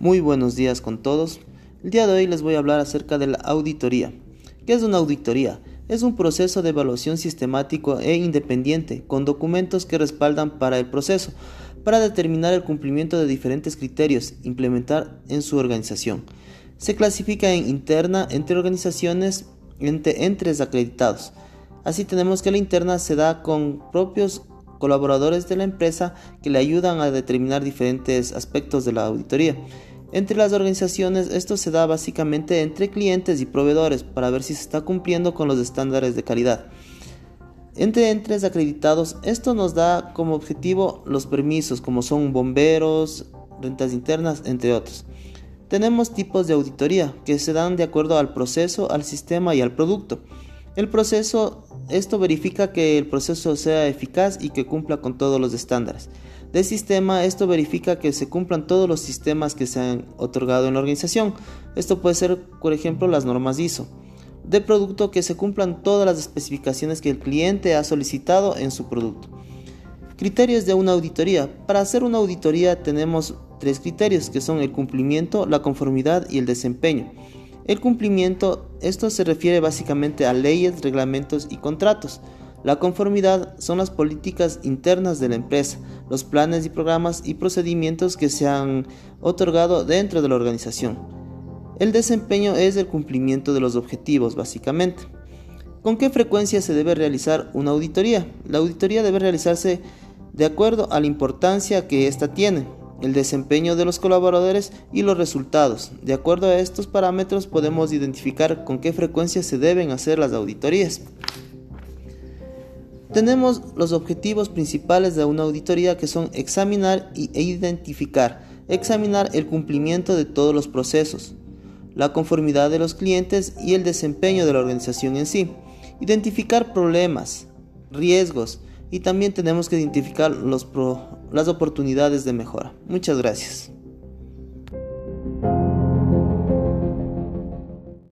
Muy buenos días con todos. El día de hoy les voy a hablar acerca de la auditoría. ¿Qué es una auditoría? Es un proceso de evaluación sistemático e independiente con documentos que respaldan para el proceso, para determinar el cumplimiento de diferentes criterios implementar en su organización. Se clasifica en interna entre organizaciones entre entes acreditados. Así tenemos que la interna se da con propios colaboradores de la empresa que le ayudan a determinar diferentes aspectos de la auditoría. Entre las organizaciones esto se da básicamente entre clientes y proveedores para ver si se está cumpliendo con los estándares de calidad. Entre entes acreditados esto nos da como objetivo los permisos como son bomberos, rentas internas, entre otros. Tenemos tipos de auditoría que se dan de acuerdo al proceso, al sistema y al producto. El proceso, esto verifica que el proceso sea eficaz y que cumpla con todos los estándares. De sistema, esto verifica que se cumplan todos los sistemas que se han otorgado en la organización. Esto puede ser, por ejemplo, las normas ISO. De producto, que se cumplan todas las especificaciones que el cliente ha solicitado en su producto. Criterios de una auditoría. Para hacer una auditoría tenemos tres criterios que son el cumplimiento, la conformidad y el desempeño. El cumplimiento, esto se refiere básicamente a leyes, reglamentos y contratos. La conformidad son las políticas internas de la empresa, los planes y programas y procedimientos que se han otorgado dentro de la organización. El desempeño es el cumplimiento de los objetivos, básicamente. ¿Con qué frecuencia se debe realizar una auditoría? La auditoría debe realizarse de acuerdo a la importancia que ésta tiene el desempeño de los colaboradores y los resultados. De acuerdo a estos parámetros podemos identificar con qué frecuencia se deben hacer las auditorías. Tenemos los objetivos principales de una auditoría que son examinar e identificar, examinar el cumplimiento de todos los procesos, la conformidad de los clientes y el desempeño de la organización en sí, identificar problemas, riesgos, y también tenemos que identificar las oportunidades de mejora. Muchas gracias.